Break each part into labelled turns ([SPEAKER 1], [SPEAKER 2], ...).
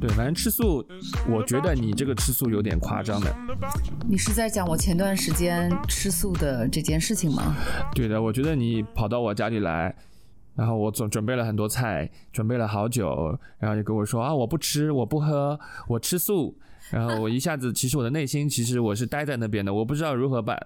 [SPEAKER 1] 对，反正吃素，我觉得你这个吃素有点夸张的。
[SPEAKER 2] 你是在讲我前段时间吃素的这件事情吗？
[SPEAKER 1] 对的，我觉得你跑到我家里来，然后我总准备了很多菜，准备了好久，然后就跟我说啊，我不吃，我不喝，我吃素。然后我一下子，其实我的内心，其实我是待在那边的，我不知道如何办。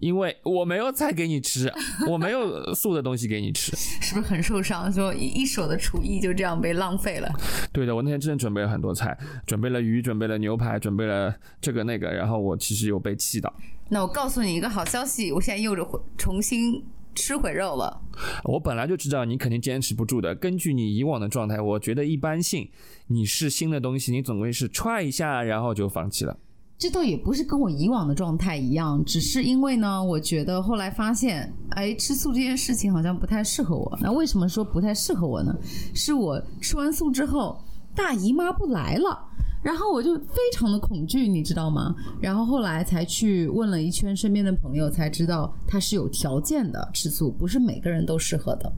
[SPEAKER 1] 因为我没有菜给你吃，我没有素的东西给你吃。
[SPEAKER 2] 是不是很受伤？就一一手的厨艺就这样被浪费了。
[SPEAKER 1] 对的，我那天真的准备了很多菜，准备了鱼，准备了牛排，准备了这个那个，然后我其实有被气到。
[SPEAKER 2] 那我告诉你一个好消息，我现在又着重新吃回肉了。
[SPEAKER 1] 我本来就知道你肯定坚持不住的。根据你以往的状态，我觉得一般性，你是新的东西，你总归是踹一下，然后就放弃了。
[SPEAKER 2] 这倒也不是跟我以往的状态一样，只是因为呢，我觉得后来发现，哎，吃素这件事情好像不太适合我。那为什么说不太适合我呢？是我吃完素之后，大姨妈不来了。然后我就非常的恐惧，你知道吗？然后后来才去问了一圈身边的朋友，才知道它是有条件的吃素，不是每个人都适合的。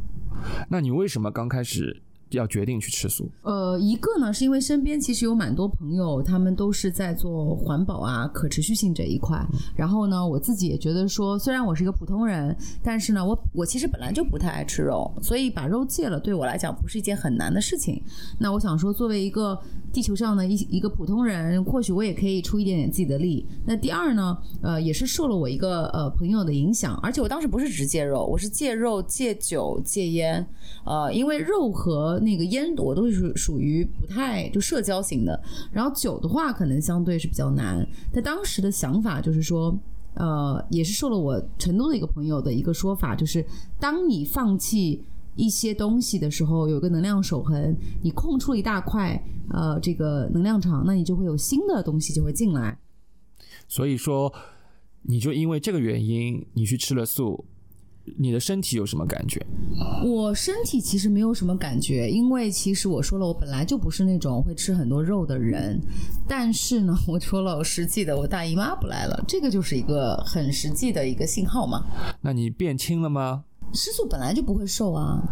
[SPEAKER 1] 那你为什么刚开始要决定去吃素？
[SPEAKER 2] 呃，一个呢，是因为身边其实有蛮多朋友，他们都是在做环保啊、可持续性这一块。然后呢，我自己也觉得说，虽然我是一个普通人，但是呢，我我其实本来就不太爱吃肉，所以把肉戒了，对我来讲不是一件很难的事情。那我想说，作为一个地球上的一一个普通人，或许我也可以出一点点自己的力。那第二呢，呃，也是受了我一个呃朋友的影响，而且我当时不是只戒肉，我是戒肉、戒酒、戒烟。呃，因为肉和那个烟我都是属属于不太就社交型的，然后酒的话可能相对是比较难。但当时的想法就是说。呃，也是受了我成都的一个朋友的一个说法，就是当你放弃一些东西的时候，有一个能量守恒，你空出了一大块呃这个能量场，那你就会有新的东西就会进来。
[SPEAKER 1] 所以说，你就因为这个原因，你去吃了素，你的身体有什么感觉？
[SPEAKER 2] 我身体其实没有什么感觉，因为其实我说了，我本来就不是那种会吃很多肉的人。但是呢，我说了，我实际的，我大姨妈不来了，这个就是一个很实际的一个信号嘛。
[SPEAKER 1] 那你变轻了吗？
[SPEAKER 2] 吃素本来就不会瘦啊。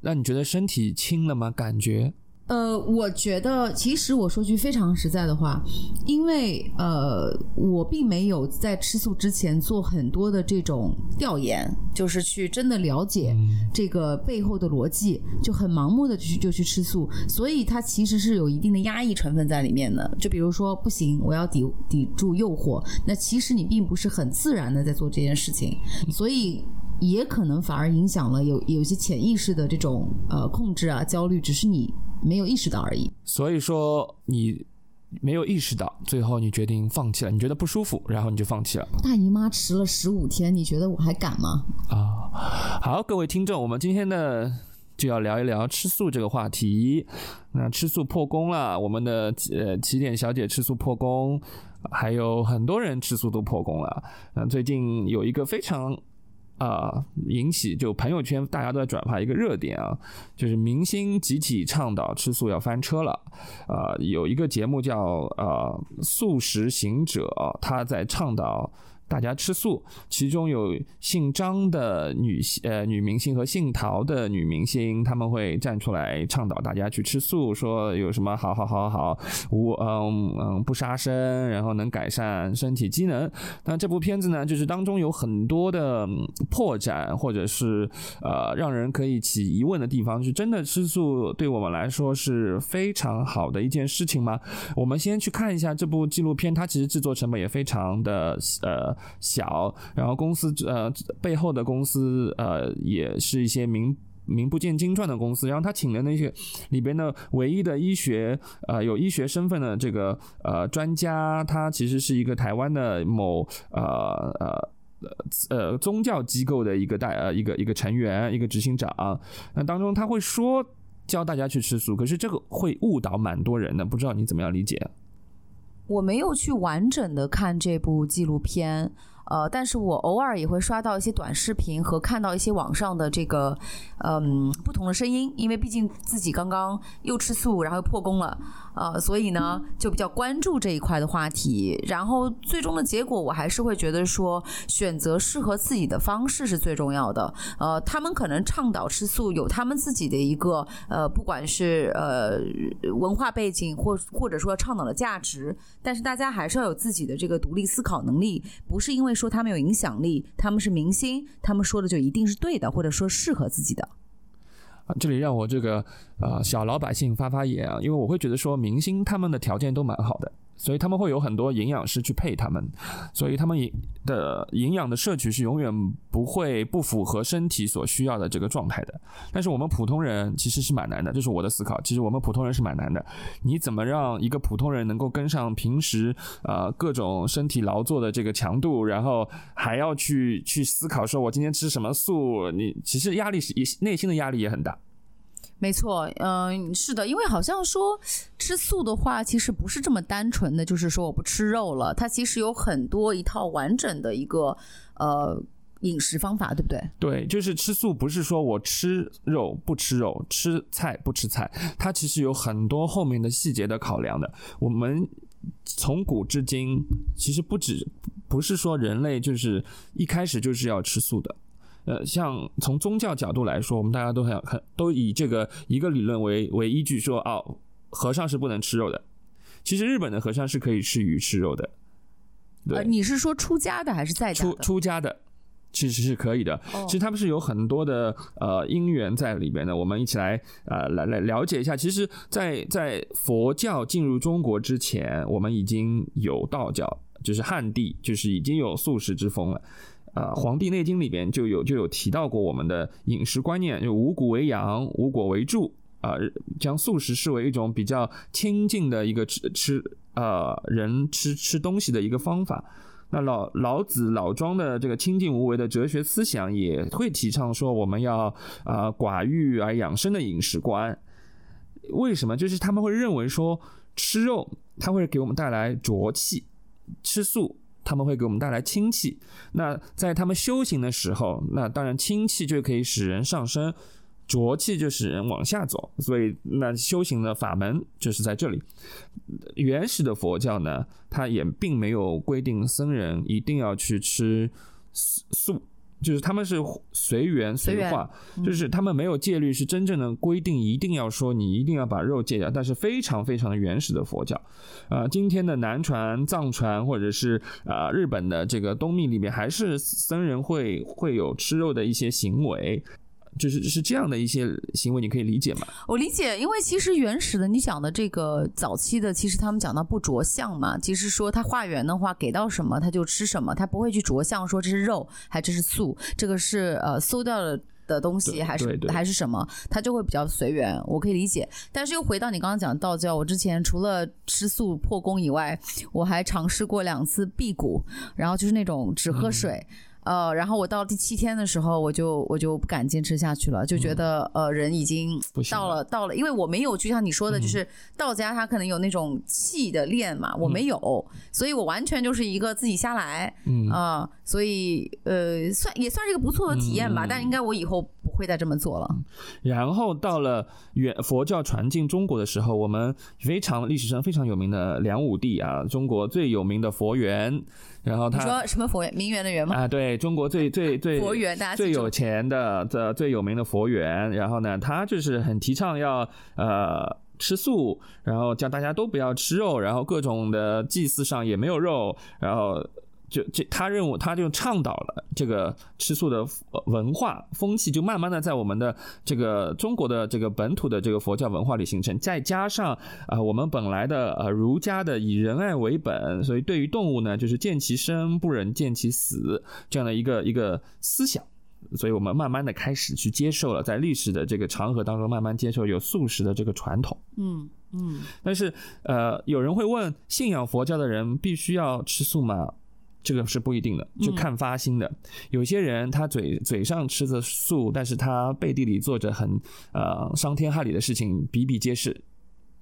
[SPEAKER 1] 那你觉得身体轻了吗？感觉？
[SPEAKER 2] 呃，我觉得其实我说句非常实在的话，因为呃，我并没有在吃素之前做很多的这种调研，就是去真的了解这个背后的逻辑，就很盲目的去就去吃素，所以它其实是有一定的压抑成分在里面的。就比如说，不行，我要抵抵住诱惑，那其实你并不是很自然的在做这件事情，所以。也可能反而影响了有有些潜意识的这种呃控制啊焦虑，只是你没有意识到而已。
[SPEAKER 1] 所以说你没有意识到，最后你决定放弃了，你觉得不舒服，然后你就放弃了
[SPEAKER 2] 大姨妈迟了十五天，你觉得我还敢吗？
[SPEAKER 1] 啊。好，各位听众，我们今天呢就要聊一聊吃素这个话题。那吃素破功了，我们的呃起点小姐吃素破功，还有很多人吃素都破功了。那最近有一个非常。啊、引起就朋友圈大家都在转发一个热点啊，就是明星集体倡导吃素要翻车了。啊，有一个节目叫啊素食行者，他在倡导大家吃素，其中有姓张的女呃女明星和姓陶的女明星，他们会站出来倡导大家去吃素，说有什么好好好好无嗯嗯不杀生，然后能改善身体机能。那这部片子呢，就是当中有很多的破绽，或者是呃让人可以起疑问的地方，是真的吃素对我们来说是非常好的一件事情吗？我们先去看一下这部纪录片，它其实制作成本也非常的呃小，然后公司呃背后的公司呃也是一些名。名不见经传的公司，然后他请的那些里边的唯一的医学呃有医学身份的这个呃专家，他其实是一个台湾的某呃呃。呃，宗教机构的一个代呃一个一个成员，一个执行长，那当中他会说教大家去吃素，可是这个会误导蛮多人的，不知道你怎么样理解？
[SPEAKER 3] 我没有去完整的看这部纪录片，
[SPEAKER 2] 呃，但是我偶尔也会刷到一些短视频和看到一些网上的这个嗯不同的声音，因为毕竟自己刚刚又吃素，然后又破功了，呃，所以呢就比较关注这一块的话题。然后最终的结果，我还是会觉得说，选择适合自己的方式是最重要的。呃，他们可能倡导吃素，有他们自己的一个呃，不管是呃文化背景或或者说倡导的价值，但是大家还是要有自己的这个独立思考能力，不是因为说他们有影响力，他们是明星，他们说的就一定是对的，或者说适合自己的。
[SPEAKER 1] 啊，这里让我这个呃小老百姓发发言啊，因为我会觉得说明星他们的条件都蛮好的，所以他们会有很多营养师去配他们，所以他们营的营养的摄取是永远不会不符合身体所需要的这个状态的。但是我们普通人其实是蛮难的，这是我的思考。其实我们普通人是蛮难的，你怎么让一个普通人能够跟上平时呃各种身体劳作的？这个强度，然后还要去去思考说我今天吃什么素？你其实压力是内心的？压力也很大。
[SPEAKER 2] 没错，嗯，是的，因为好像说吃素的话，其实不是这么单纯的，就是说我不吃肉了，它其实有很多一套完整的一个呃饮食方法，对不对？
[SPEAKER 1] 对，就是吃素，不是说我吃肉不吃肉，吃菜不吃菜，它其实有很多后面的细节的考量的。我们从古至今，其实不止不是说人类就是一开始就是要吃素的。呃，像从宗教角度来说，我们大家都很很都以这个一个理论为为依据，说哦，和尚是不能吃肉的。其实日本的和尚是可以吃鱼吃肉的。
[SPEAKER 2] 呃，
[SPEAKER 1] 对，
[SPEAKER 2] 你是说出家的还是在家
[SPEAKER 1] 出？出家的其实是可以的。
[SPEAKER 2] 哦
[SPEAKER 1] 其实他们是有很多的呃因缘在里边的。我们一起来呃来来了解一下。其实在，在佛教进入中国之前，我们已经有道教，就是汉地，就是已经有素食之风了。呃，《黄帝内经》里边就有就有提到过我们的饮食观念，就五谷为养，五果为助。啊、将素食视为一种比较亲近的一个吃吃呃人吃吃东西的一个方法。那老老子、老庄的这个清静无为的哲学思想也会提倡说，我们要啊、寡欲而养生的饮食观。为什么？就是他们会认为说，吃肉它会给我们带来浊气，吃素他们会给我们带来清气。那在他们修行的时候，那当然清气就可以使人上升，浊气就使人往下走。所以那修行的法门就是在这里。原始的佛教呢，它也并没有规定僧人一定要去吃素。就是他们是随缘
[SPEAKER 2] 随
[SPEAKER 1] 化，就是他们没有戒律，是真正的规定，一定要说你一定要把肉戒掉。但是非常非常的原始的佛教，啊，今天的南传、藏传或者是啊、日本的这个东密里面，还是僧人会会有吃肉的一些行为，就是是这样的一些行为，你可以理解吗？
[SPEAKER 2] 我理解，因为其实原始的你讲的这个早期的，其实他们讲到不着相嘛，其实说他化缘的话，给到什么他就吃什么，他不会去着相说这是肉还这是素，这个是呃馊掉了。的东西还是还是什么，他就会比较随缘，我可以理解。但是又回到你刚刚讲道教，我之前除了吃素破功以外，我还尝试过两次辟谷，然后就是那种只喝水，呃，然后我到第七天的时候，我就我就不敢坚持下去了，就觉得、呃人已经到了到了，因为我没有就像你说的，就是道家他可能有那种气的练嘛，我没有，所以我完全就是一个自己瞎来，
[SPEAKER 1] 嗯。
[SPEAKER 2] 啊、所以呃算也算是一个不错的体验吧，
[SPEAKER 1] 嗯。
[SPEAKER 2] 但应该我以后不会再这么做了。
[SPEAKER 1] 然后到了远佛教传进中国的时候，我们非常历史上非常有名的梁武帝啊，中国最有名的佛缘，然后他
[SPEAKER 2] 说什么佛缘名媛的缘吗？
[SPEAKER 1] 啊，对中国最最最
[SPEAKER 2] 佛缘大家
[SPEAKER 1] 最有钱的的最有名的佛缘，然后呢，他就是很提倡要呃。吃素，然后叫大家都不要吃肉，然后各种的祭祀上也没有肉，然后就这他认为他就倡导了这个吃素的呃文化风气，就慢慢的在我们的这个中国的这个本土的这个佛教文化里形成，再加上啊、呃我们本来的呃儒家的以仁爱为本，所以对于动物呢，就是见其生不忍见其死这样的一个一个思想。所以我们慢慢的开始去接受了，在历史的这个长河当中，慢慢接受有素食的这个传统。
[SPEAKER 2] 嗯嗯，
[SPEAKER 1] 但是，呃，有人会问，信仰佛教的人必须要吃素吗？这个是不一定的，就看发心的。有些人他嘴嘴上吃着素，但是他背地里做着很呃伤天害理的事情，比比皆是，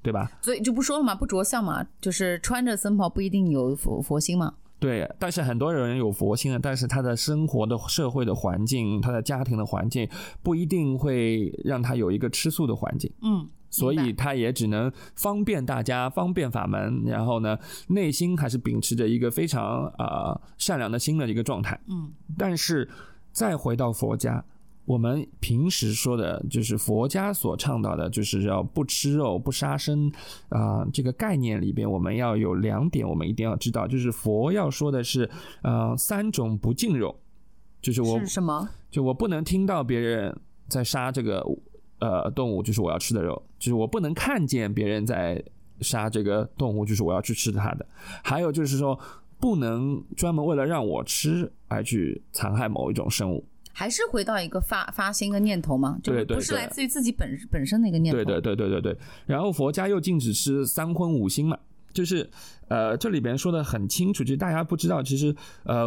[SPEAKER 1] 对吧？
[SPEAKER 2] 所以就不说了嘛，不着相嘛，就是穿着僧袍不一定有佛佛心嘛。
[SPEAKER 1] 对，但是很多人有佛心的，但是他的生活的社会的环境，他的家庭的环境不一定会让他有一个吃素的环境。
[SPEAKER 2] 嗯，
[SPEAKER 1] 所以他也只能方便大家，方便法门，然后呢，内心还是秉持着一个非常呃善良的心的一个状态。
[SPEAKER 2] 嗯，
[SPEAKER 1] 但是再回到佛家，我们平时说的就是佛家所倡导的，就是要不吃肉、不杀生啊、这个概念里边，我们要有两点，我们一定要知道，就是佛要说的是呃三种不净肉，就是我
[SPEAKER 2] 是什么？
[SPEAKER 1] 就我不能听到别人在杀这个呃动物，就是我要吃的肉，就是我不能看见别人在杀这个动物，就是我要去吃它的。还有就是说，不能专门为了让我吃而去残害某一种生物。
[SPEAKER 2] 还是回到一个发发心的念头吗，就
[SPEAKER 1] 对对对
[SPEAKER 2] 不是来自于自己本本身的一个念头。
[SPEAKER 1] 对对对对对对。然后佛家又禁止吃三荤五辛嘛，就是呃这里边说的很清楚，就大家不知道，其实呃。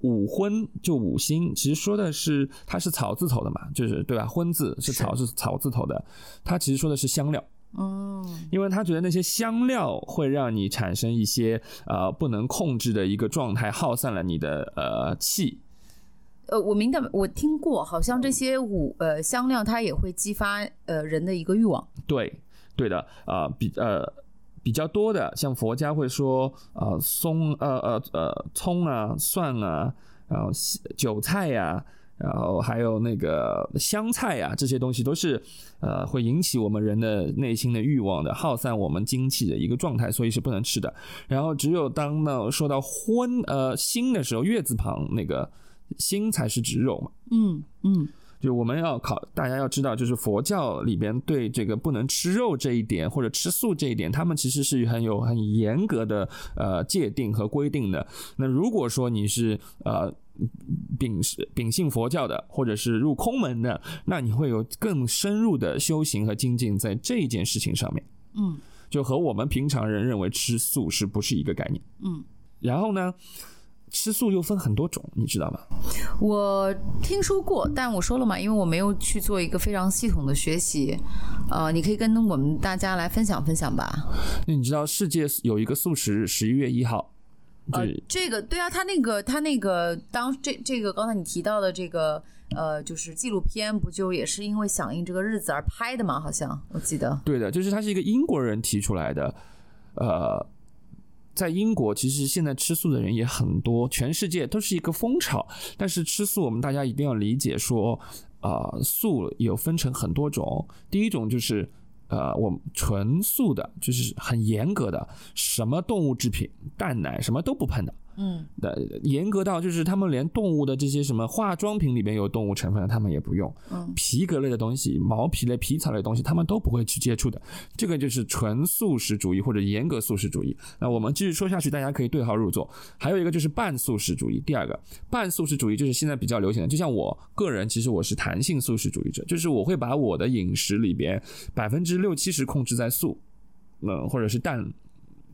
[SPEAKER 1] 五荤就五辛，其实说的是它是草字头的嘛，就是对吧？荤字是草是草字头的，它其实说的是香料。
[SPEAKER 2] 嗯，
[SPEAKER 1] 因为他觉得那些香料会让你产生一些呃不能控制的一个状态，耗散了你的呃气。
[SPEAKER 2] 呃，我明白，我听过，好像这些五呃香料它也会激发呃人的一个欲望。
[SPEAKER 1] 对，对的，啊、比呃比较多的，像佛家会说呃松呃呃呃葱啊、蒜啊，然后韭菜呀、然后还有那个香菜呀、这些东西都是呃会引起我们人的内心的欲望的，耗散我们精气的一个状态，所以是不能吃的。然后只有当呢说到荤呃辛的时候，月字旁那个辛才是指肉嘛。
[SPEAKER 2] 嗯嗯，
[SPEAKER 1] 就我们要考，大家要知道，就是佛教里边对这个不能吃肉这一点，或者吃素这一点，他们其实是很有很严格的呃界定和规定的。那如果说你是呃秉秉性佛教的，或者是入空门的，那你会有更深入的修行和精进在这一件事情上面。
[SPEAKER 2] 嗯，
[SPEAKER 1] 就和我们平常人认为吃素是不是一个概念？
[SPEAKER 2] 嗯，
[SPEAKER 1] 然后呢，吃素又分很多种，你知道吗？
[SPEAKER 2] 我听说过，但我说了嘛，因为我没有去做一个非常系统的学习，呃，你可以跟我们大家来分享分享吧。
[SPEAKER 1] 那你知道世界有一个素食日，十一月一号，就
[SPEAKER 2] 呃，这个对啊，他那个他那个当这这个刚才你提到的这个呃，就是纪录片，不就也是因为响应这个日子而拍的吗？好像我记得。
[SPEAKER 1] 对的，就是他是一个英国人提出来的，呃，在英国其实现在吃素的人也很多，全世界都是一个风潮。但是吃素，我们大家一定要理解说，啊，素有分成很多种，第一种就是。呃，我纯素的，就是很严格的，什么动物制品、蛋奶什么都不碰的。
[SPEAKER 2] 嗯
[SPEAKER 1] 的严格到就是他们连动物的这些什么化妆品里面有动物成分的，他们也不用。
[SPEAKER 2] 嗯
[SPEAKER 1] 皮革类的东西、毛皮类、皮草类的东西，他们都不会去接触的。这个就是纯素食主义或者严格素食主义。那我们继续说下去，大家可以对号入座。还有一个就是半素食主义。第二个，半素食主义就是现在比较流行的。就像我个人，其实我是弹性素食主义者，就是我会把我的饮食里边百分之六七十控制在素，嗯，或者是蛋。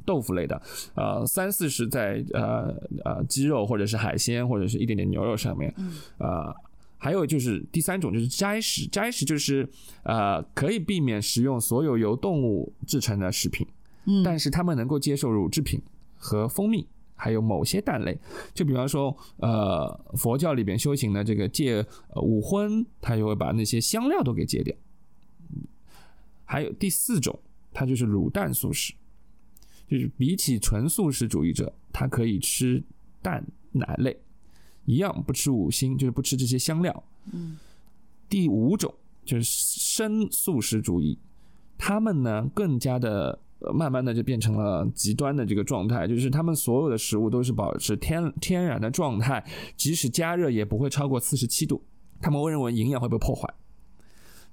[SPEAKER 1] 豆腐类的，呃，三四十在呃呃鸡肉或者是海鲜或者是一点点牛肉上面，
[SPEAKER 2] 嗯
[SPEAKER 1] 呃，还有就是第三种就是斋食，斋食就是呃可以避免食用所有由动物制成的食品，
[SPEAKER 2] 嗯
[SPEAKER 1] 但是他们能够接受乳制品和蜂蜜。还有某些蛋类，就比方说，呃，佛教里边修行的这个戒呃五荤，他就会把那些香料都给戒掉。还有第四种，它就是卤蛋素食，就是比起纯素食主义者，他可以吃蛋奶类，一样不吃五辛，就是不吃这些香料。
[SPEAKER 2] 嗯
[SPEAKER 1] 第五种就是生素食主义，他们呢更加的。呃慢慢的就变成了极端的这个状态，就是他们所有的食物都是保持天天然的状态，即使加热也不会超过四十七度。他们会认为营养会被破坏。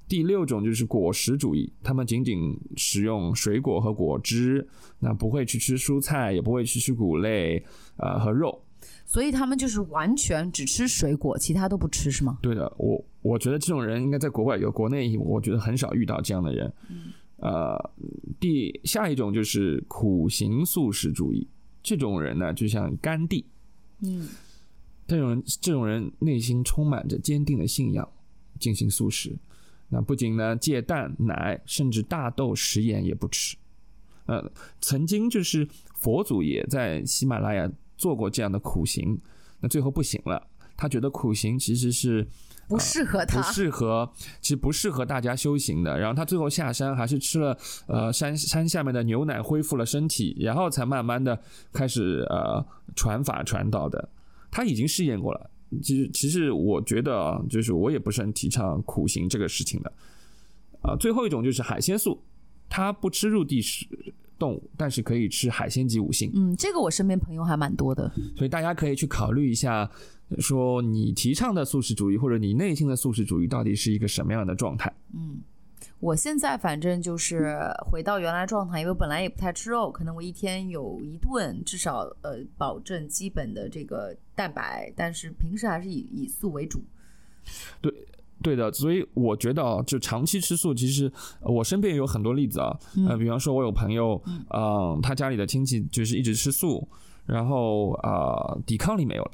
[SPEAKER 1] 第六种就是果实主义，他们仅仅食用水果和果汁，那不会去吃蔬菜，也不会去吃谷类，呃和肉。
[SPEAKER 2] 所以他们就是完全只吃水果，其他都不吃，是吗？
[SPEAKER 1] 对的，我我觉得这种人应该在国外有，国内我觉得很少遇到这样的人。呃，第下一种就是苦行素食主义，这种人呢，就像甘地，
[SPEAKER 2] 嗯
[SPEAKER 1] 这种人这种人内心充满着坚定的信仰，进行素食。那不仅呢戒蛋奶，甚至大豆食盐也不吃。呃，曾经就是佛祖也在喜马拉雅做过这样的苦行，那最后不行了。他觉得苦行其实是
[SPEAKER 2] 不适合他，
[SPEAKER 1] 不适合，其实不适合大家修行的。然后他最后下山还是吃了呃山山下面的牛奶，恢复了身体，然后才慢慢的开始呃传法传道的。他已经试验过了。其实其实我觉得啊，就是我也不是很提倡苦行这个事情的。啊，最后一种就是海鲜素，它不吃入地食动物，但是可以吃海鲜及五星。
[SPEAKER 2] 嗯，这个我身边朋友还蛮多的。
[SPEAKER 1] 所以大家可以去考虑一下，说你提倡的素食主义或者你内心的素食主义到底是一个什么样的状态？
[SPEAKER 2] 嗯，我现在反正就是回到原来状态，因为本来也不太吃肉，可能我一天有一顿至少呃保证基本的这个蛋白，但是平时还是以以素为主。
[SPEAKER 1] 对。对的，所以我觉得啊，就长期吃素，其实我身边也有很多例子啊，呃，比方说我有朋友，嗯，他家里的亲戚就是一直吃素，然后啊，抵抗力没有了，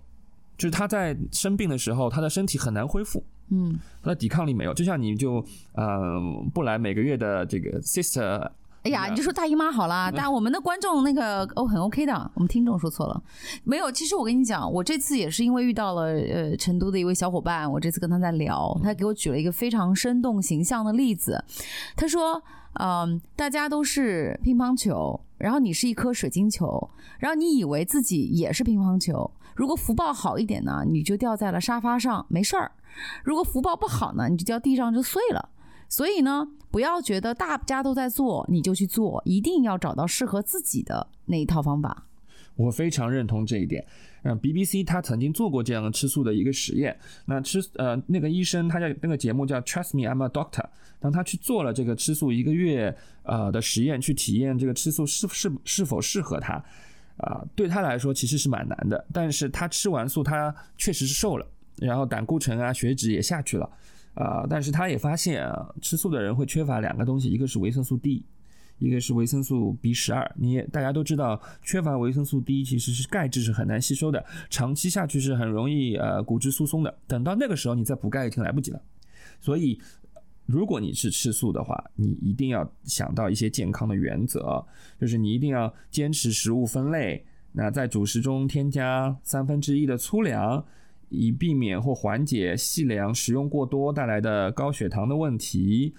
[SPEAKER 1] 就是他在生病的时候，他的身体很难恢复，
[SPEAKER 2] 嗯，
[SPEAKER 1] 他的抵抗力没有，就像你就呃不来每个月的这个 sister。
[SPEAKER 2] 哎呀，你就说大姨妈好啦，但我们的观众那个哦很 OK 的，我们听众说错了，没有。其实我跟你讲，我这次也是因为遇到了呃成都的一位小伙伴，我这次跟他在聊，他给我举了一个非常生动形象的例子。他说，嗯，大家都是乒乓球，然后你是一颗水晶球，然后你以为自己也是乒乓球，如果福报好一点呢，你就掉在了沙发上没事儿；如果福报不好呢，你就掉地上就碎了。所以呢，不要觉得大家都在做你就去做，一定要找到适合自己的那一套方法。
[SPEAKER 1] 我非常认同这一点。嗯，BBC 他曾经做过这样的吃素的一个实验。那吃呃那个医生他叫那个节目叫 Trust Me I'm a Doctor，当他去做了这个吃素一个月呃的实验，去体验这个吃素是是是否适合他啊，对他来说其实是蛮难的。但是他吃完素，他确实是瘦了，然后胆固醇啊血脂也下去了。啊，但是他也发现啊，吃素的人会缺乏两个东西，一个是维生素 D，一个是维生素 B 十二。你也大家都知道，缺乏维生素 D 其实是钙质是很难吸收的，长期下去是很容易呃骨质疏松的。等到那个时候你再补钙已经来不及了。所以，如果你是吃素的话，你一定要想到一些健康的原则，就是你一定要坚持食物分类，那在主食中添加三分之一的粗粮。以避免或缓解细粮食用过多带来的高血糖的问题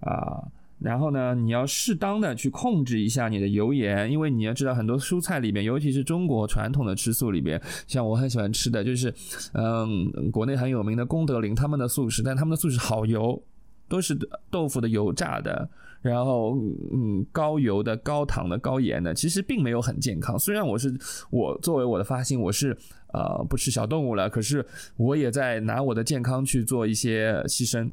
[SPEAKER 1] 啊，然后呢，你要适当的去控制一下你的油盐，因为你要知道很多蔬菜里面，尤其是中国传统的吃素里边，像我很喜欢吃的就是，嗯，国内很有名的功德林他们的素食，但他们的素食好油，都是豆腐的油炸的，然后嗯高油的、高糖的、高盐的，其实并没有很健康。虽然我是我作为我的发心，我是。呃，不吃小动物了，可是我也在拿我的健康去做一些牺牲。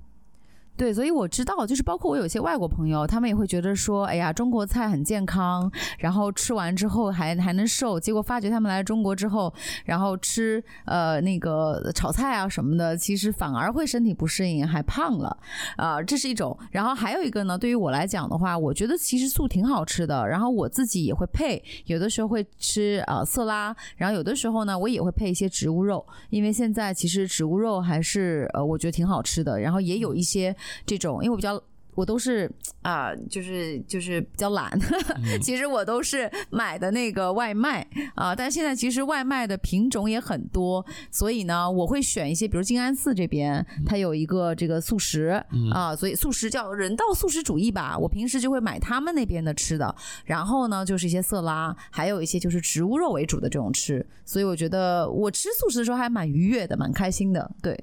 [SPEAKER 2] 对，所以我知道，就是包括我有些外国朋友，他们也会觉得说，哎呀，中国菜很健康，然后吃完之后还还能瘦。结果发觉他们来中国之后，然后吃呃那个炒菜啊什么的，其实反而会身体不适应，还胖了啊，这是一种。然后还有一个呢，对于我来讲的话，我觉得其实素挺好吃的。然后我自己也会配，有的时候会吃呃色拉，然后有的时候呢，我也会配一些植物肉，因为现在其实植物肉还是呃我觉得挺好吃的。然后也有一些。这种，因为我比较，我都是啊，就是就是比较懒，其实我都是买的那个外卖啊。但现在其实外卖的品种也很多，所以呢，我会选一些，比如静安寺这边它有一个这个素食啊，所以素食叫人道素食主义吧。我平时就会买他们那边的吃的，然后呢，就是一些色拉，还有一些就是植物肉为主的这种吃。所以我觉得我吃素食的时候还蛮愉悦的，蛮开心的。对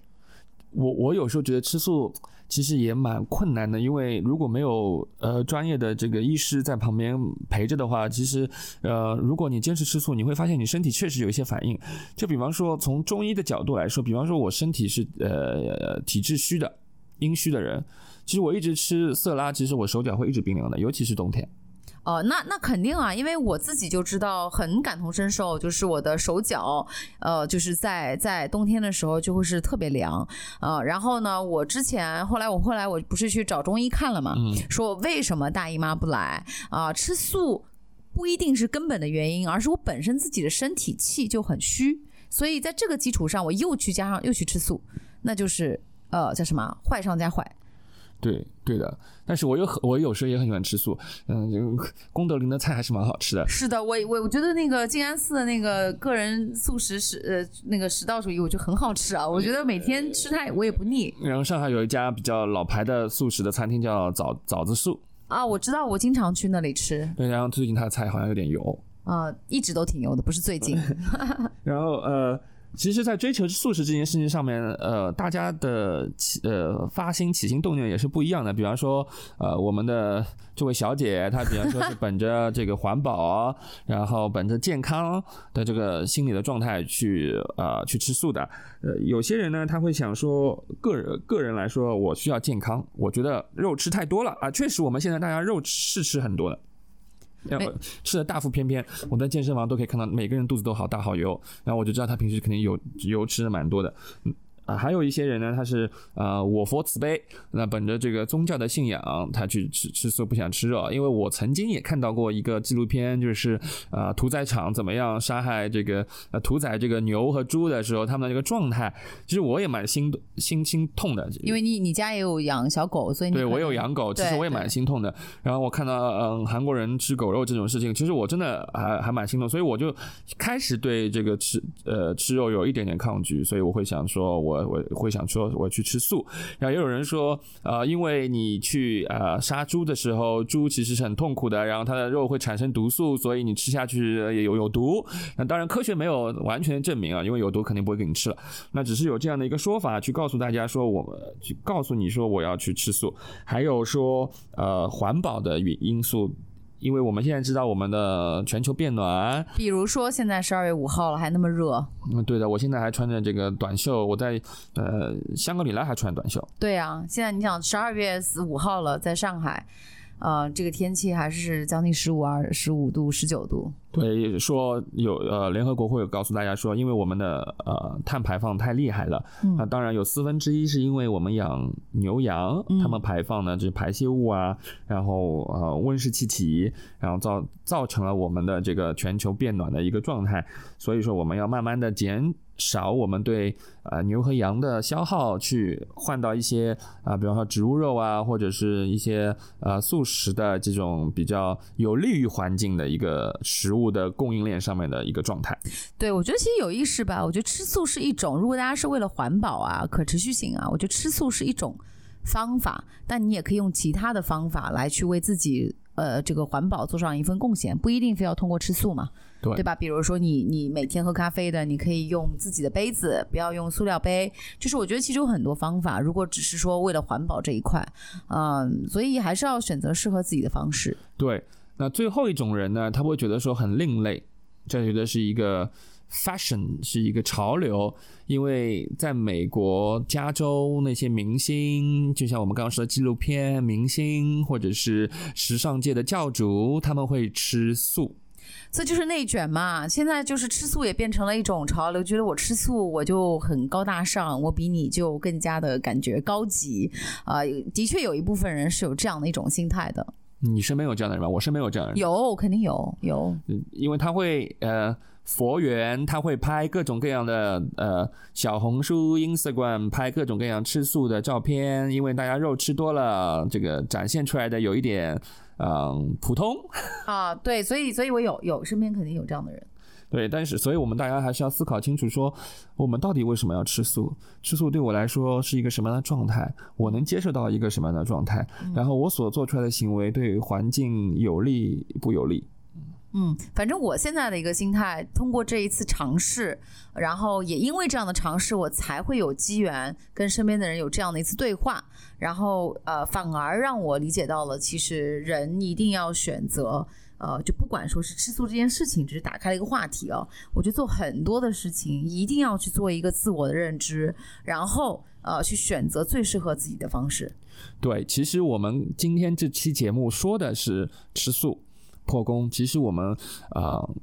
[SPEAKER 1] 我，我有时候觉得吃素。其实也蛮困难的，因为如果没有呃专业的这个医师在旁边陪着的话，其实呃如果你坚持吃素，你会发现你身体确实有一些反应。就比方说从中医的角度来说，比方说我身体是呃体质虚的阴虚的人，其实我一直吃色拉，其实我手脚会一直冰凉的，尤其是冬天。
[SPEAKER 2] 哦，那那肯定啊，因为我自己就知道很感同身受，就是我的手脚，呃，就是在在冬天的时候就会是特别凉，呃，然后呢，我之前后来我后来我不是去找中医看了嘛，说为什么大姨妈不来啊？吃素不一定是根本的原因，而是我本身自己的身体气就很虚，所以在这个基础上，我又去加上又去吃素，那就是呃叫什么坏上加坏。
[SPEAKER 1] 对对的，但是我有很我有时候也很喜欢吃素，嗯，这个功德林的菜还是蛮好吃的。
[SPEAKER 2] 是的，我我我觉得那个静安寺的那个个人素食食呃那个食道主义，我觉得很好吃啊。我觉得每天吃它我也不腻
[SPEAKER 1] 然后上海有一家比较老牌的素食的餐厅叫枣枣子树，
[SPEAKER 2] 啊。我知道，我经常去那里吃，
[SPEAKER 1] 对，然后最近它的菜好像有点油，
[SPEAKER 2] 啊，一直都挺油的，不是最近。
[SPEAKER 1] 然后呃，其实，在追求素食这件事情上面，呃，大家的起呃发心起心动念也是不一样的。比方说，呃，我们的这位小姐，她比方说是本着这个环保，然后本着健康的这个心理的状态去呃去吃素的。呃，有些人呢，他会想说，个人个人来说，我需要健康，我觉得肉吃太多了啊。确实，我们现在大家肉是吃很多的。然后吃的大腹便便，我在健身房都可以看到每个人肚子都好大好油，然后我就知道他平时肯定油油吃的蛮多的。嗯啊，还有一些人呢，他是呃我佛慈悲，那本着这个宗教的信仰，他去吃吃素不想吃肉。因为我曾经也看到过一个纪录片，就是呃屠宰场怎么样杀害这个呃屠宰这个牛和猪的时候，他们的这个状态，其实我也蛮心心心痛的。
[SPEAKER 2] 因为你你家也有养小狗，所以你
[SPEAKER 1] 对我有养狗，其实我也蛮心痛的。然后我看到嗯韩国人吃狗肉这种事情，其实我真的还还蛮心痛，所以我就开始对这个吃呃吃肉有一点点抗拒，所以我会想说我我会想说我去吃素。然后也有人说呃，因为你去呃杀猪的时候，猪其实是很痛苦的，然后它的肉会产生毒素，所以你吃下去也有有毒。那当然科学没有完全证明啊，因为有毒肯定不会给你吃了。那只是有这样的一个说法，去告诉大家说，我去告诉你说我要去吃素，还有说呃环保的因因素，因为我们现在知道我们的全球变暖，
[SPEAKER 2] 比如说现在十二月五号了，还那么热，
[SPEAKER 1] 嗯，对的，我现在还穿着这个短袖，我在呃香格里拉还穿短袖，
[SPEAKER 2] 对啊，现在你想十二月五号了，在上海，呃，这个天气还是将近十五二、十五度、十九度。
[SPEAKER 1] 对，说有呃，联合国会有告诉大家说，因为我们的呃碳排放太厉害了，那、当然有四分之一是因为我们养牛羊，它们排放的这排泄物啊，然后呃温室气体，然后造造成了我们的这个全球变暖的一个状态，所以说我们要慢慢的减少我们对呃牛和羊的消耗，去换到一些啊、比方说植物肉啊，或者是一些呃素食的这种比较有利于环境的一个食物的供应链上面的一个状态。
[SPEAKER 2] 对，我觉得其实有意识吧。我觉得吃素是一种，如果大家是为了环保啊、可持续性啊，我觉得吃素是一种方法，但你也可以用其他的方法来去为自己呃这个环保做上一份贡献，不一定非要通过吃素嘛，
[SPEAKER 1] 对
[SPEAKER 2] 对吧？比如说你你每天喝咖啡的，你可以用自己的杯子，不要用塑料杯。就是我觉得其实有很多方法，如果只是说为了环保这一块，嗯、所以还是要选择适合自己的方式。
[SPEAKER 1] 对，那最后一种人呢，他会觉得说很另类，这觉得是一个 fashion，是一个潮流。因为在美国加州那些明星，就像我们刚刚说的纪录片明星，或者是时尚界的教主，他们会吃素。
[SPEAKER 2] 这就是内卷嘛！现在就是吃素也变成了一种潮流，觉得我吃素我就很高大上，我比你就更加的感觉高级。啊、的确有一部分人是有这样的一种心态的，
[SPEAKER 1] 你身边有这样的人吗？我身边有这样的人，
[SPEAKER 2] 有肯定有有。
[SPEAKER 1] 嗯因为他会呃佛缘，他会拍各种各样的呃小红书、Instagram 拍各种各样吃素的照片，因为大家肉吃多了，这个展现出来的有一点嗯、普通，
[SPEAKER 2] 啊，对，所以所以我有有身边肯定有这样的人。
[SPEAKER 1] 对，但是所以我们大家还是要思考清楚说，我们到底为什么要吃素？吃素对我来说是一个什么样的状态？我能接受到一个什么样的状态？然后我所做出来的行为对环境有利不有利？
[SPEAKER 2] 嗯，反正我现在的一个心态，通过这一次尝试，然后也因为这样的尝试，我才会有机缘跟身边的人有这样的一次对话，然后呃，反而让我理解到了，其实人一定要选择。呃，就不管说是吃素这件事情，只是打开了一个话题哦。我觉得做很多的事情，一定要去做一个自我的认知，然后呃，去选择最适合自己的方式。
[SPEAKER 1] 对，其实我们今天这期节目说的是吃素破功，其实我们啊。呃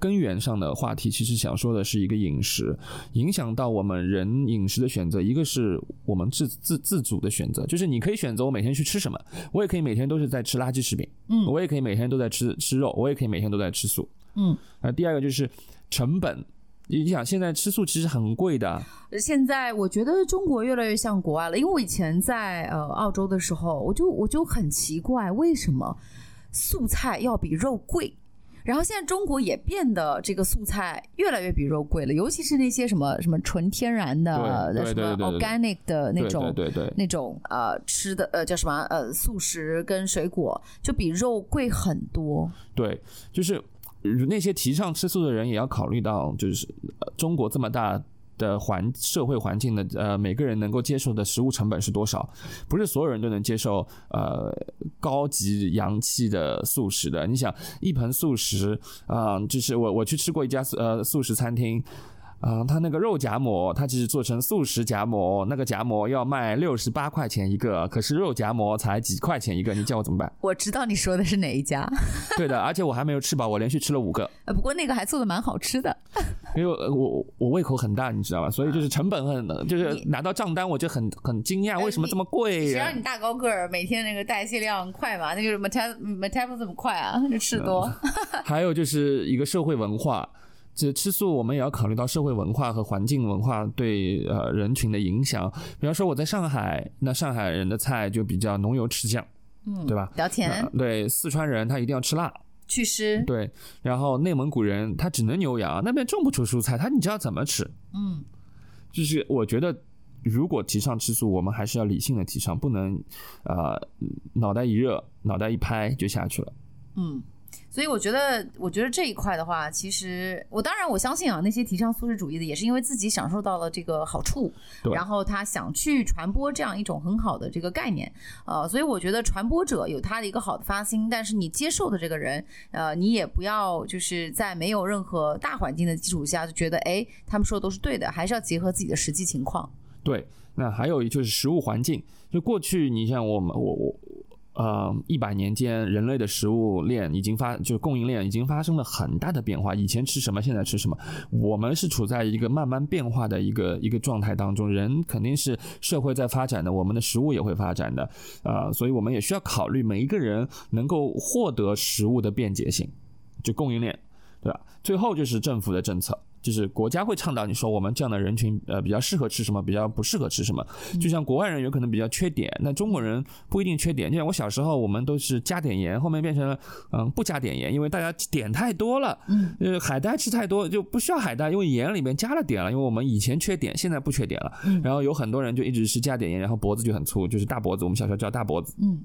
[SPEAKER 1] 根源上的话题，其实想说的是一个饮食影响到我们人饮食的选择。一个是我们自自自主的选择，就是你可以选择我每天去吃什么，我也可以每天都是在吃垃圾食品，
[SPEAKER 2] 嗯
[SPEAKER 1] 我也可以每天都在吃吃肉，我也可以每天都在吃素。
[SPEAKER 2] 嗯，
[SPEAKER 1] 那，第二个就是成本你想现在吃素其实很贵的，
[SPEAKER 2] 现在我觉得中国越来越像国外了，因为我以前在呃澳洲的时候，我就我就很奇怪，为什么素菜要比肉贵？然后现在中国也变得这个素菜越来越比肉贵了，尤其是那些什么什么纯天然的、什么 organic 的那种
[SPEAKER 1] 对对
[SPEAKER 2] 那种呃吃的呃叫什么呃素食跟水果，就比肉贵很多。
[SPEAKER 1] 对，就是呃那些提倡吃素的人也要考虑到，就是、呃中国这么大。的环社会环境的呃，每个人能够接受的食物成本是多少？不是所有人都能接受呃高级洋气的素食的。你想一盆素食啊、就是我我去吃过一家素呃素食餐厅。啊、它那个肉夹馍，它其实做成素食夹馍，那个夹馍要卖六十八块钱一个，可是肉夹馍才几块钱一个，你叫我怎么办？
[SPEAKER 2] 我知道你说的是哪一家，
[SPEAKER 1] 对的，而且我还没有吃饱，我连续吃了五个。
[SPEAKER 2] 呃，不过那个还做的蛮好吃的。
[SPEAKER 1] 因为我我我胃口很大，你知道吧？所以就是成本很，就是拿到账单我就很很惊讶，为什么这么贵呀、
[SPEAKER 2] 谁让你大高个儿，每天那个代谢量快嘛？那就是 metab metabolism 快啊，就吃多。
[SPEAKER 1] 还有就是一个社会文化，这吃素我们也要考虑到社会文化和环境文化对呃人群的影响。比方说我在上海，那上海人的菜就比较浓油赤酱，
[SPEAKER 2] 嗯，
[SPEAKER 1] 对吧？
[SPEAKER 2] 比较甜
[SPEAKER 1] 呃，对，四川人他一定要吃辣，
[SPEAKER 2] 祛湿。
[SPEAKER 1] 对，然后内蒙古人他只能牛羊，那边种不出蔬菜，他你知道怎么吃？
[SPEAKER 2] 嗯，
[SPEAKER 1] 就是我觉得，如果提倡吃素，我们还是要理性的提倡，不能呃脑袋一热，脑袋一拍就下去了。
[SPEAKER 2] 嗯，所以我觉得，我觉得这一块的话，其实我当然我相信啊，那些提倡素食主义的，也是因为自己享受到了这个好处，然后他想去传播这样一种很好的这个概念，呃，所以我觉得传播者有他的一个好的发心，但是你接受的这个人，呃，你也不要就是在没有任何大环境的基础下就觉得，哎，他们说的都是对的，还是要结合自己的实际情况。
[SPEAKER 1] 对，那还有就是食物环境，就过去你像我们我我。呃，一百年间，人类的食物链已经发，就是供应链已经发生了很大的变化。以前吃什么，现在吃什么，我们是处在一个慢慢变化的一个一个状态当中。人肯定是社会在发展的，我们的食物也会发展的，呃，所以我们也需要考虑每一个人能够获得食物的便捷性，就供应链，对吧？最后就是政府的政策。就是国家会倡导你说我们这样的人群，呃，比较适合吃什么，比较不适合吃什么。就像国外人有可能比较缺碘，那中国人不一定缺碘。就像我小时候，我们都是加点盐，后面变成了嗯不加点盐，因为大家碘太多了。
[SPEAKER 2] 嗯，
[SPEAKER 1] 呃，海带吃太多就不需要海带，因为盐里面加了碘了。因为我们以前缺碘，现在不缺碘了。然后有很多人就一直是加点盐，然后脖子就很粗，就是大脖子。我们小时候叫大脖子。
[SPEAKER 2] 嗯，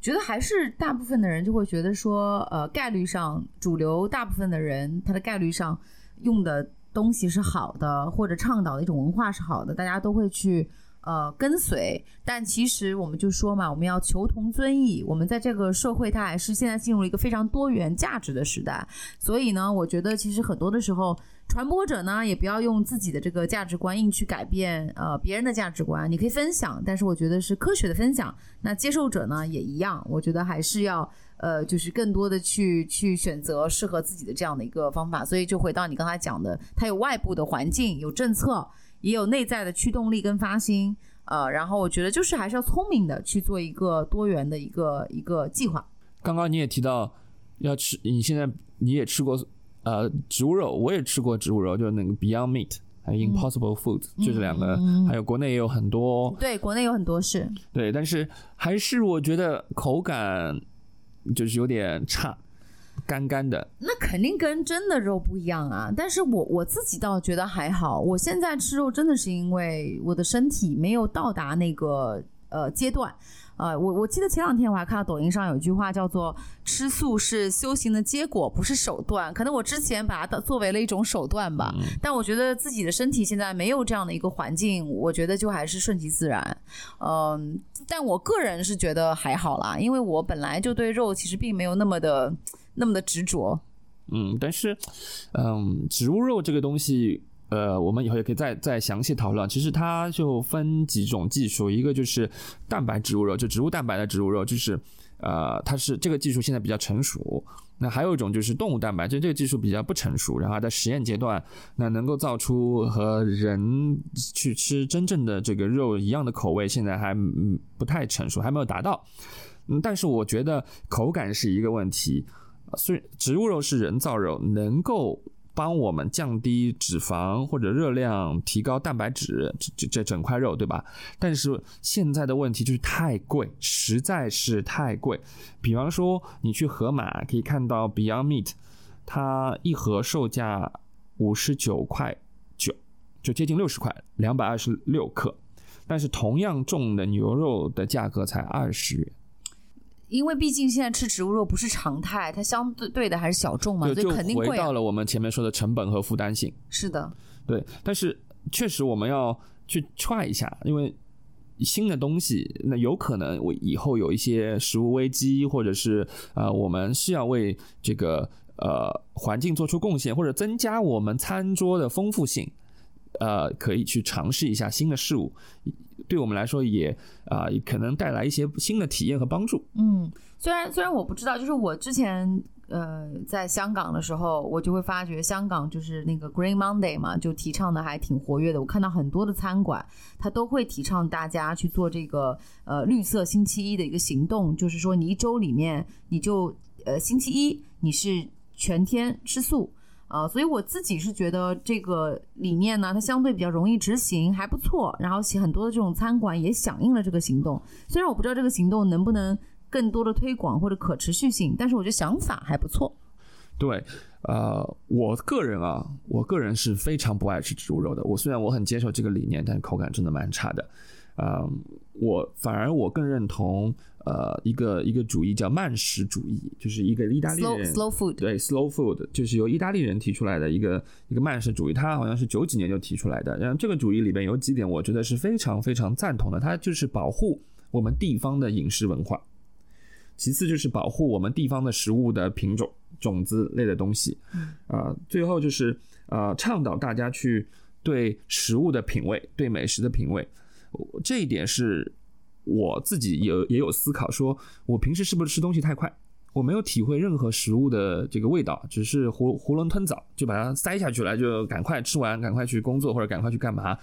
[SPEAKER 2] 觉得还是大部分的人就会觉得说，呃，概率上主流大部分的人他的概率上用的东西是好的，或者倡导的一种文化是好的，大家都会去。呃，跟随，但其实我们就说嘛，我们要求同尊异。我们在这个社会，它还是现在进入了一个非常多元价值的时代，所以呢，我觉得其实很多的时候，传播者呢也不要用自己的这个价值观硬去改变呃别人的价值观，你可以分享，但是我觉得是科学的分享。那接受者呢也一样，我觉得还是要呃就是更多的去去选择适合自己的这样的一个方法。所以就回到你刚才讲的，它有外部的环境，有政策，也有内在的驱动力跟发心。呃，然后我觉得就是还是要聪明的去做一个多元的一个一个计划。
[SPEAKER 1] 刚刚你也提到要吃，你现在你也吃过呃植物肉，我也吃过植物肉，就是那个 Beyond Meat 还有 Impossible Food，、就这两个，还有国内也有很多
[SPEAKER 2] 对，国内有很多是，
[SPEAKER 1] 对，但是还是我觉得口感就是有点差，干干的。
[SPEAKER 2] 那肯定跟真的肉不一样啊。但是我我自己倒觉得还好。我现在吃肉真的是因为我的身体没有到达那个呃阶段。呃，我我记得前两天我还看到抖音上有一句话叫做“吃素是修行的结果，不是手段”。可能我之前把它当作为了一种手段吧，但我觉得自己的身体现在没有这样的一个环境，我觉得就还是顺其自然。嗯、但我个人是觉得还好啦，因为我本来就对肉其实并没有那么的那么的执着。
[SPEAKER 1] 嗯，但是，嗯，植物肉这个东西，呃，我们以后也可以再再详细讨论。其实它就分几种技术，一个就是蛋白植物肉，就植物蛋白的植物肉，就是呃，它是这个技术现在比较成熟。那还有一种就是动物蛋白，就这个技术比较不成熟，然后在实验阶段，那能够造出和人去吃真正的这个肉一样的口味，现在还不太成熟，还没有达到。嗯，但是我觉得口感是一个问题。虽植物肉是人造肉，能够帮我们降低脂肪或者热量，提高蛋白质，这这整块肉，对吧？但是现在的问题就是太贵，实在是太贵。比方说，你去盒马可以看到 Beyond Meat，它一盒售价五十九块九，就接近六十块，两百二十六克。但是同样重的牛肉的价格才二十元。
[SPEAKER 2] 因为毕竟现在吃植物肉不是常态，它相对对的还是小众嘛，所以肯定贵、
[SPEAKER 1] 到了我们前面说的成本和负担性。
[SPEAKER 2] 是的，
[SPEAKER 1] 对，但是确实我们要去 try 一下，因为新的东西，那有可能我以后有一些食物危机，或者是呃，我们是要为这个呃环境做出贡献，或者增加我们餐桌的丰富性，呃，可以去尝试一下新的事物，对我们来说也啊、可能带来一些新的体验和帮助。
[SPEAKER 2] 嗯，虽然虽然我不知道，就是我之前呃在香港的时候，我就会发觉香港就是那个 Green Monday 嘛，就提倡的还挺活跃的。我看到很多的餐馆，它都会提倡大家去做这个呃绿色星期一的一个行动，就是说你一周里面你就呃星期一你是全天吃素。啊、所以我自己是觉得这个理念呢，它相对比较容易执行，还不错。然后很多的这种餐馆也响应了这个行动。虽然我不知道这个行动能不能更多的推广或者可持续性，但是我觉得想法还不错。
[SPEAKER 1] 对，呃，我个人啊，我个人是非常不爱吃植物肉的。我虽然我很接受这个理念，但是口感真的蛮差的。呃，我反而我更认同呃一个一个主义叫慢食主义，就是一个意大利人。
[SPEAKER 2] Slow food，
[SPEAKER 1] 对 slow food，就是由意大利人提出来的一个一个慢食主义，他好像是九几年就提出来的。然后这个主义里边有几点，我觉得是非常非常赞同的，它就是保护我们地方的饮食文化，其次就是保护我们地方的食物的品种、种子类的东西，啊、最后就是呃倡导大家去对食物的品味、对美食的品味，这一点是我自己也也有思考，说我平时是不是吃东西太快？我没有体会任何食物的这个味道，只是囫囫囵吞枣就把它塞下去了，就赶快吃完，赶快去工作或者赶快去干嘛？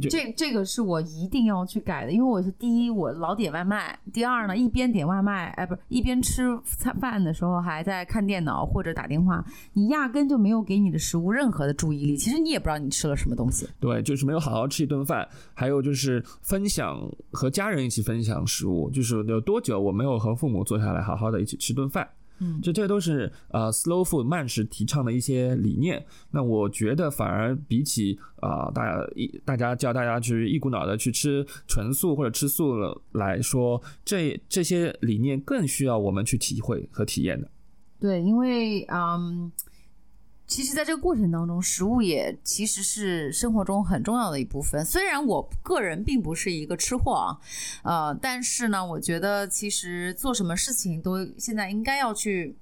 [SPEAKER 1] 就
[SPEAKER 2] 这这个是我一定要去改的，因为我是第一我老点外卖，第二呢一边点外卖，哎不是一边吃餐饭的时候还在看电脑或者打电话，你压根就没有给你的食物任何的注意力，其实你也不知道你吃了什么东西。
[SPEAKER 1] 对，就是没有好好吃一顿饭，还有就是分享和家人一起分享食物，就是有多久我没有和父母坐下来好好的一起吃顿饭。
[SPEAKER 2] 嗯
[SPEAKER 1] 这这都是呃 slow food 慢食提倡的一些理念。那我觉得反而比起啊、大家一大家叫大家去一股脑的去吃纯素或者吃素了来说，这这些理念更需要我们去体会和体验的。
[SPEAKER 2] 对，因为嗯，其实在这个过程当中，食物也其实是生活中很重要的一部分。虽然我个人并不是一个吃货啊，呃，但是呢，我觉得其实做什么事情都现在应该要去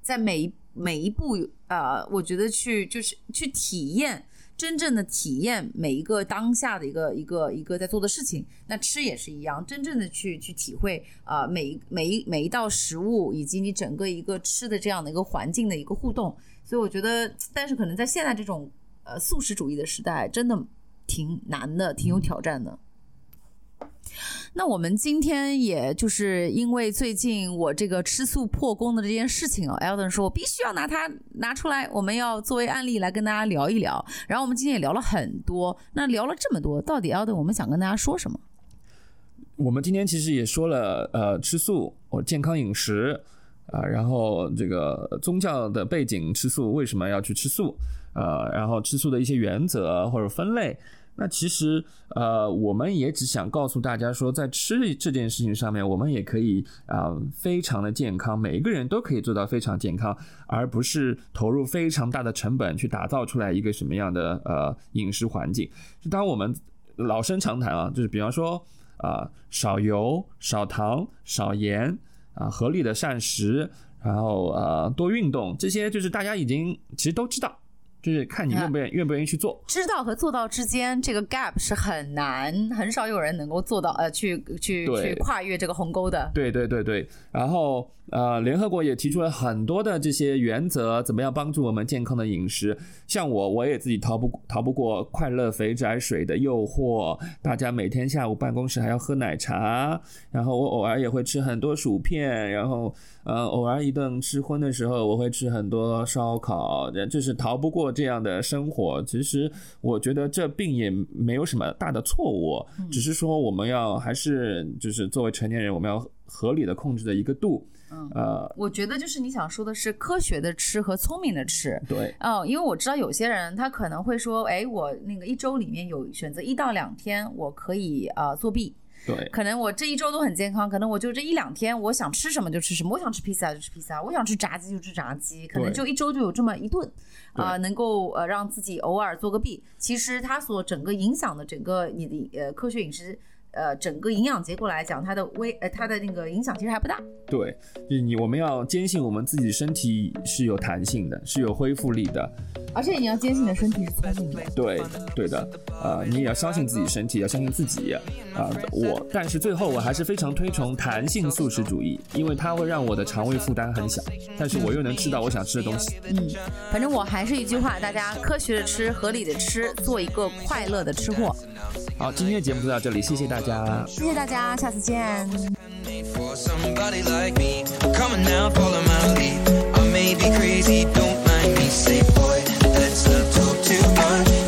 [SPEAKER 2] 在每一每一步，呃，我觉得去就是去体验。真正的体验每一个当下的一个一个一个在做的事情，那吃也是一样，真正的去去体会啊、呃每一每一每一道食物以及你整个一个吃的这样的一个环境的一个互动，所以我觉得，但是可能在现在这种呃素食主义的时代，真的挺难的，挺有挑战的。那我们今天也就是因为最近我这个吃素破功的这件事情哦 e l d o n 说我必须要拿它拿出来，我们要作为案例来跟大家聊一聊。然后我们今天也聊了很多，那聊了这么多，到底 e l d o n 我们想跟大家说什么？
[SPEAKER 1] 我们今天其实也说了，呃，吃素或健康饮食啊、然后这个宗教的背景，吃素为什么要去吃素，呃，然后吃素的一些原则或者分类。那其实，呃，我们也只想告诉大家说，在吃这件事情上面，我们也可以啊、非常的健康，每一个人都可以做到非常健康，而不是投入非常大的成本去打造出来一个什么样的呃饮食环境。就当我们老生常谈啊，就是比方说啊、少油、少糖、少盐啊、合理的膳食，然后呃多运动，这些就是大家已经其实都知道。就是看你愿不愿愿不愿意去做。
[SPEAKER 2] 知道和做到之间，这个 gap 是很难，很少有人能够做到，呃，去去去跨越这个鸿沟的。
[SPEAKER 1] 对对对对，然后呃，联合国也提出了很多的这些原则，怎么样帮助我们健康的饮食。像我，我也自己逃不逃不过快乐肥宅水的诱惑，大家每天下午办公室还要喝奶茶，然后我偶尔也会吃很多薯片，然后呃，偶尔一顿吃荤的时候，我会吃很多烧烤，就是逃不过这样的生活。其实我觉得这并也没有什么大的错误，只是说我们要还是就是作为成年人，我们要合理的控制的一个度。
[SPEAKER 2] 嗯
[SPEAKER 1] 呃，
[SPEAKER 2] 我觉得就是你想说的是科学的吃和聪明的吃。
[SPEAKER 1] 对，
[SPEAKER 2] 哦，因为我知道有些人他可能会说，哎，我那个一周里面有选择一到两天我可以呃作弊，
[SPEAKER 1] 对，
[SPEAKER 2] 可能我这一周都很健康，可能我就这一两天我想吃什么就吃什么，我想吃披萨就吃披萨，我想吃炸鸡就吃炸鸡，可能就一周就有这么一顿，啊、
[SPEAKER 1] 对
[SPEAKER 2] 能够呃让自己偶尔做个弊。其实它所整个影响的整个你的呃科学饮食。呃，整个营养结构来讲，它的微呃它的那个影响其实还不大。
[SPEAKER 1] 对，就是你我们要坚信我们自己身体是有弹性的，是有恢复力的。
[SPEAKER 2] 而且你要坚信你的身体是聪明的。
[SPEAKER 1] 对，对的，呃，你也要相信自己身体，要相信自己啊、我，但是最后我还是非常推崇弹性素食主义，因为它会让我的肠胃负担很小，但是我又能吃到我想吃的东西。
[SPEAKER 2] 嗯，反正我还是一句话，大家科学的吃，合理的吃，做一个快乐的吃货。
[SPEAKER 1] 好，今天的节目就到这里，谢谢大家。
[SPEAKER 2] 谢谢大家，下次见。
[SPEAKER 3] for somebody like me. Come on now, follow my lead. I may be crazy, don't mind me. Say, boy, let's not talk too much.